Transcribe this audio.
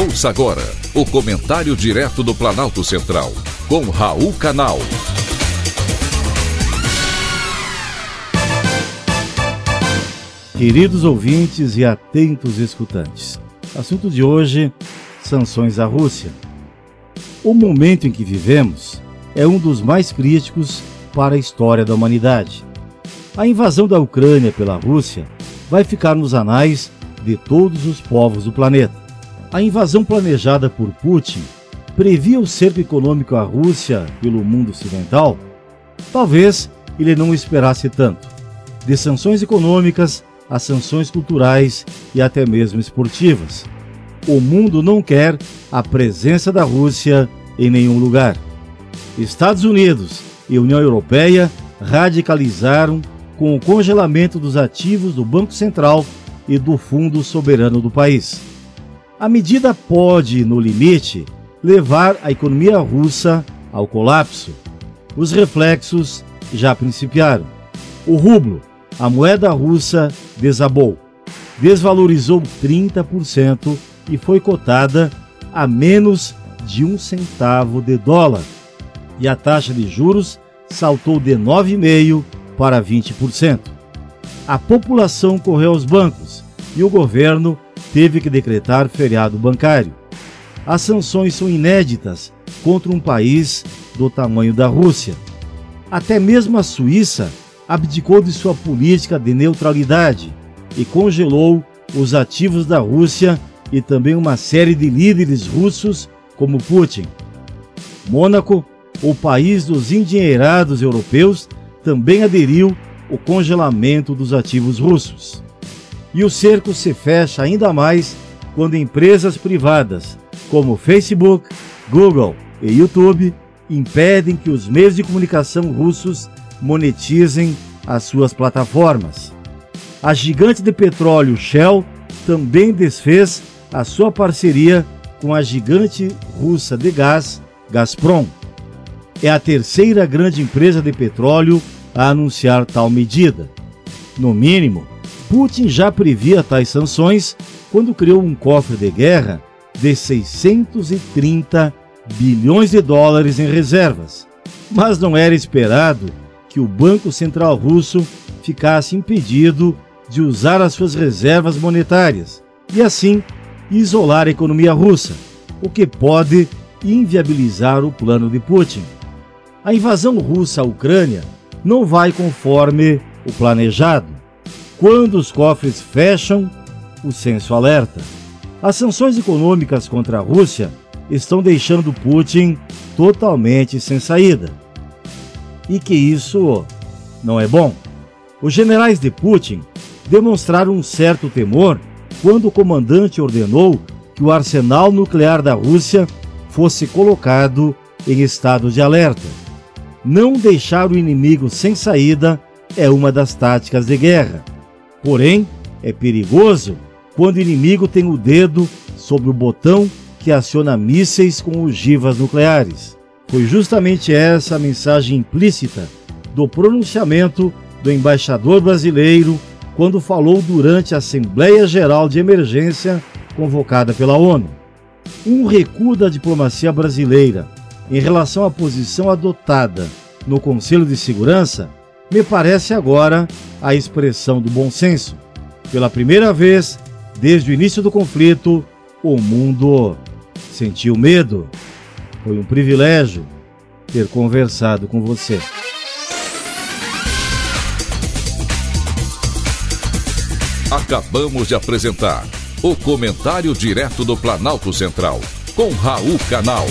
Ouça agora o comentário direto do Planalto Central, com Raul Canal. Queridos ouvintes e atentos escutantes, assunto de hoje: sanções à Rússia. O momento em que vivemos é um dos mais críticos para a história da humanidade. A invasão da Ucrânia pela Rússia vai ficar nos anais de todos os povos do planeta. A invasão planejada por Putin previa o cerco econômico à Rússia pelo mundo ocidental? Talvez ele não esperasse tanto. De sanções econômicas a sanções culturais e até mesmo esportivas. O mundo não quer a presença da Rússia em nenhum lugar. Estados Unidos e União Europeia radicalizaram com o congelamento dos ativos do Banco Central e do Fundo Soberano do país. A medida pode, no limite, levar a economia russa ao colapso. Os reflexos já principiaram. O rublo, a moeda russa, desabou, desvalorizou 30% e foi cotada a menos de um centavo de dólar. E a taxa de juros saltou de 9,5% para 20%. A população correu aos bancos e o governo teve que decretar feriado bancário. As sanções são inéditas contra um país do tamanho da Rússia. Até mesmo a Suíça abdicou de sua política de neutralidade e congelou os ativos da Rússia e também uma série de líderes russos como Putin. Mônaco, o país dos endinheirados europeus, também aderiu ao congelamento dos ativos russos. E o cerco se fecha ainda mais quando empresas privadas, como Facebook, Google e YouTube, impedem que os meios de comunicação russos monetizem as suas plataformas. A gigante de petróleo Shell também desfez a sua parceria com a gigante russa de gás Gazprom. É a terceira grande empresa de petróleo a anunciar tal medida. No mínimo, Putin já previa tais sanções quando criou um cofre de guerra de 630 bilhões de dólares em reservas. Mas não era esperado que o Banco Central Russo ficasse impedido de usar as suas reservas monetárias e, assim, isolar a economia russa, o que pode inviabilizar o plano de Putin. A invasão russa à Ucrânia não vai conforme o planejado. Quando os cofres fecham, o censo alerta. As sanções econômicas contra a Rússia estão deixando Putin totalmente sem saída. E que isso não é bom. Os generais de Putin demonstraram um certo temor quando o comandante ordenou que o arsenal nuclear da Rússia fosse colocado em estado de alerta. Não deixar o inimigo sem saída é uma das táticas de guerra. Porém, é perigoso quando o inimigo tem o dedo sobre o botão que aciona mísseis com ogivas nucleares. Foi justamente essa a mensagem implícita do pronunciamento do embaixador brasileiro quando falou durante a Assembleia Geral de Emergência convocada pela ONU. Um recuo da diplomacia brasileira em relação à posição adotada no Conselho de Segurança, me parece agora a expressão do bom senso. Pela primeira vez desde o início do conflito, o mundo sentiu medo. Foi um privilégio ter conversado com você. Acabamos de apresentar o Comentário Direto do Planalto Central, com Raul Canal.